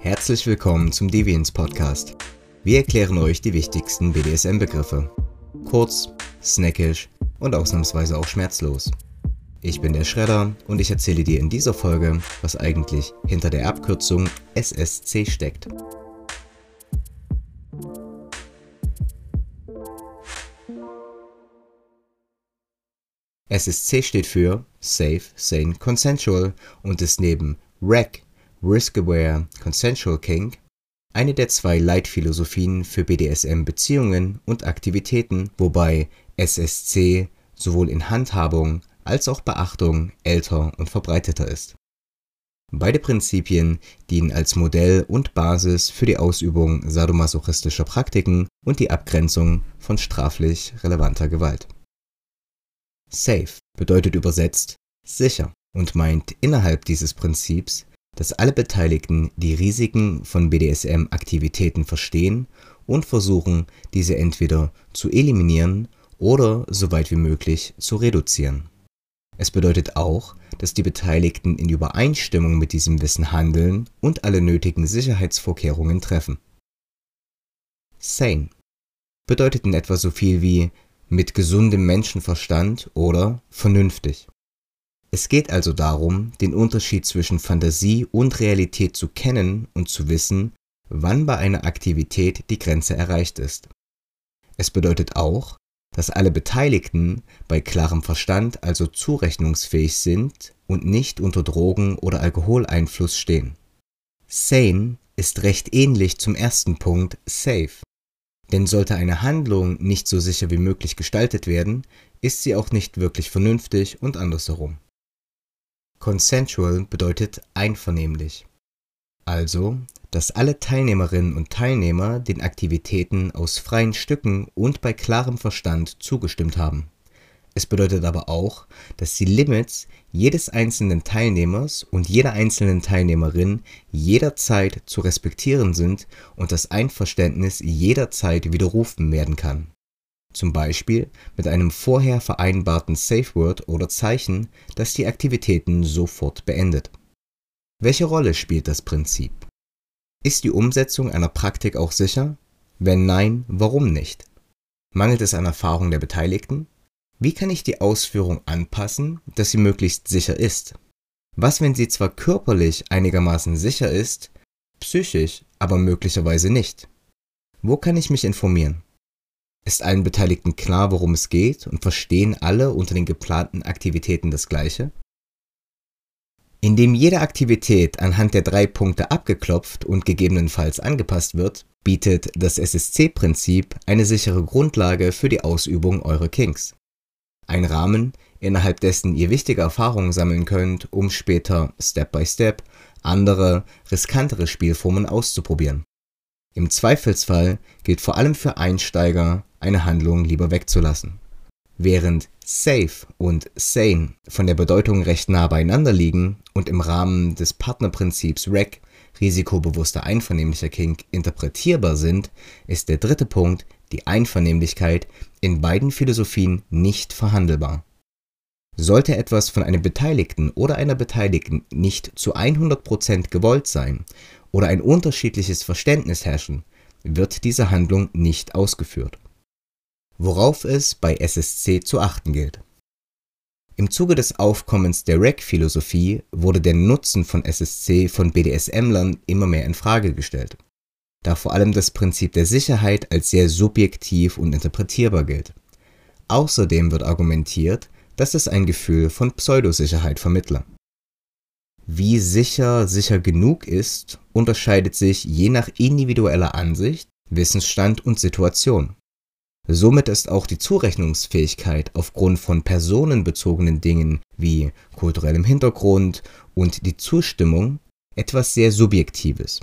Herzlich willkommen zum Deviants Podcast. Wir erklären euch die wichtigsten BDSM-Begriffe. Kurz, snackisch und ausnahmsweise auch schmerzlos. Ich bin der Schredder und ich erzähle dir in dieser Folge, was eigentlich hinter der Abkürzung SSC steckt. SSC steht für Safe, Sane, Consensual und ist neben RAC, Risk Aware, Consensual King eine der zwei Leitphilosophien für BDSM-Beziehungen und Aktivitäten, wobei SSC sowohl in Handhabung als auch Beachtung älter und verbreiteter ist. Beide Prinzipien dienen als Modell und Basis für die Ausübung sadomasochistischer Praktiken und die Abgrenzung von straflich relevanter Gewalt. Safe bedeutet übersetzt sicher und meint innerhalb dieses Prinzips, dass alle Beteiligten die Risiken von BDSM-Aktivitäten verstehen und versuchen, diese entweder zu eliminieren oder so weit wie möglich zu reduzieren. Es bedeutet auch, dass die Beteiligten in Übereinstimmung mit diesem Wissen handeln und alle nötigen Sicherheitsvorkehrungen treffen. Sane bedeutet in etwa so viel wie mit gesundem Menschenverstand oder vernünftig. Es geht also darum, den Unterschied zwischen Fantasie und Realität zu kennen und zu wissen, wann bei einer Aktivität die Grenze erreicht ist. Es bedeutet auch, dass alle Beteiligten bei klarem Verstand also zurechnungsfähig sind und nicht unter Drogen- oder Alkoholeinfluss stehen. Sane ist recht ähnlich zum ersten Punkt safe. Denn sollte eine Handlung nicht so sicher wie möglich gestaltet werden, ist sie auch nicht wirklich vernünftig und andersherum. Consensual bedeutet einvernehmlich. Also, dass alle Teilnehmerinnen und Teilnehmer den Aktivitäten aus freien Stücken und bei klarem Verstand zugestimmt haben. Es bedeutet aber auch, dass die Limits jedes einzelnen Teilnehmers und jeder einzelnen Teilnehmerin jederzeit zu respektieren sind und das Einverständnis jederzeit widerrufen werden kann. Zum Beispiel mit einem vorher vereinbarten Safe Word oder Zeichen, das die Aktivitäten sofort beendet. Welche Rolle spielt das Prinzip? Ist die Umsetzung einer Praktik auch sicher? Wenn nein, warum nicht? Mangelt es an Erfahrung der Beteiligten? Wie kann ich die Ausführung anpassen, dass sie möglichst sicher ist? Was, wenn sie zwar körperlich einigermaßen sicher ist, psychisch aber möglicherweise nicht? Wo kann ich mich informieren? Ist allen Beteiligten klar, worum es geht und verstehen alle unter den geplanten Aktivitäten das Gleiche? Indem jede Aktivität anhand der drei Punkte abgeklopft und gegebenenfalls angepasst wird, bietet das SSC-Prinzip eine sichere Grundlage für die Ausübung eurer Kings ein Rahmen, innerhalb dessen ihr wichtige Erfahrungen sammeln könnt, um später Step by Step andere, riskantere Spielformen auszuprobieren. Im Zweifelsfall gilt vor allem für Einsteiger, eine Handlung lieber wegzulassen. Während safe und sane von der Bedeutung recht nah beieinander liegen und im Rahmen des Partnerprinzips REC risikobewusster einvernehmlicher Kink interpretierbar sind, ist der dritte Punkt die Einvernehmlichkeit in beiden Philosophien nicht verhandelbar. Sollte etwas von einem Beteiligten oder einer Beteiligten nicht zu 100% gewollt sein oder ein unterschiedliches Verständnis herrschen, wird diese Handlung nicht ausgeführt. Worauf es bei SSC zu achten gilt. Im Zuge des Aufkommens der REC-Philosophie wurde der Nutzen von SSC von BDSM-Lern immer mehr in Frage gestellt da vor allem das Prinzip der Sicherheit als sehr subjektiv und interpretierbar gilt. Außerdem wird argumentiert, dass es ein Gefühl von Pseudosicherheit vermittle. Wie sicher sicher genug ist, unterscheidet sich je nach individueller Ansicht, Wissensstand und Situation. Somit ist auch die Zurechnungsfähigkeit aufgrund von personenbezogenen Dingen wie kulturellem Hintergrund und die Zustimmung etwas sehr Subjektives.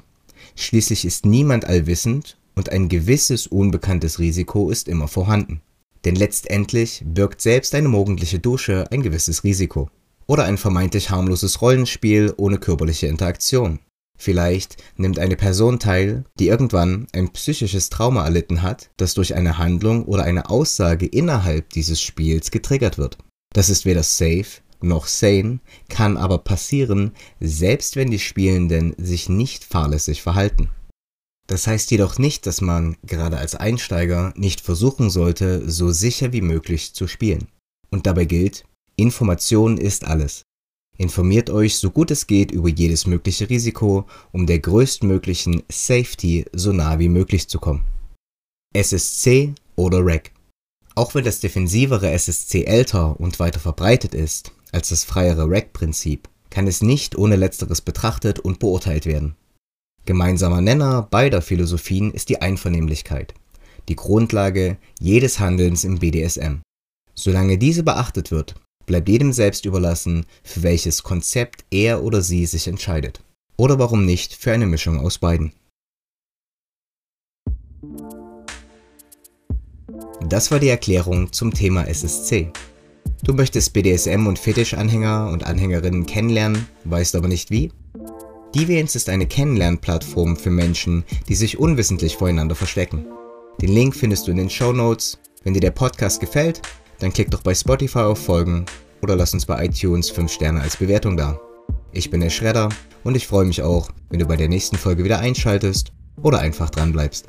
Schließlich ist niemand allwissend und ein gewisses unbekanntes Risiko ist immer vorhanden. Denn letztendlich birgt selbst eine morgendliche Dusche ein gewisses Risiko. Oder ein vermeintlich harmloses Rollenspiel ohne körperliche Interaktion. Vielleicht nimmt eine Person teil, die irgendwann ein psychisches Trauma erlitten hat, das durch eine Handlung oder eine Aussage innerhalb dieses Spiels getriggert wird. Das ist weder safe noch sane, kann aber passieren, selbst wenn die Spielenden sich nicht fahrlässig verhalten. Das heißt jedoch nicht, dass man, gerade als Einsteiger, nicht versuchen sollte, so sicher wie möglich zu spielen. Und dabei gilt, Information ist alles. Informiert euch so gut es geht über jedes mögliche Risiko, um der größtmöglichen Safety so nah wie möglich zu kommen. SSC oder REC. Auch wenn das defensivere SSC älter und weiter verbreitet ist als das freiere REC-Prinzip, kann es nicht ohne letzteres betrachtet und beurteilt werden. Gemeinsamer Nenner beider Philosophien ist die Einvernehmlichkeit, die Grundlage jedes Handelns im BDSM. Solange diese beachtet wird, bleibt jedem selbst überlassen, für welches Konzept er oder sie sich entscheidet. Oder warum nicht für eine Mischung aus beiden. Das war die Erklärung zum Thema SSC. Du möchtest BDSM und Fetischanhänger und Anhängerinnen kennenlernen, weißt aber nicht wie? Deviance ist eine Kennenlernplattform für Menschen, die sich unwissentlich voreinander verstecken. Den Link findest du in den Show Notes. Wenn dir der Podcast gefällt, dann klick doch bei Spotify auf Folgen oder lass uns bei iTunes 5 Sterne als Bewertung da. Ich bin der Schredder und ich freue mich auch, wenn du bei der nächsten Folge wieder einschaltest oder einfach dran bleibst.